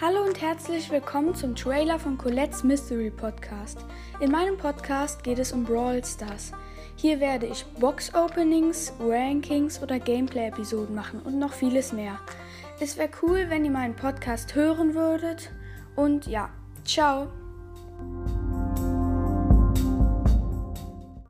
Hallo und herzlich willkommen zum Trailer von Colette's Mystery Podcast. In meinem Podcast geht es um Brawl Stars. Hier werde ich Box-Openings, Rankings oder Gameplay-Episoden machen und noch vieles mehr. Es wäre cool, wenn ihr meinen Podcast hören würdet. Und ja, ciao!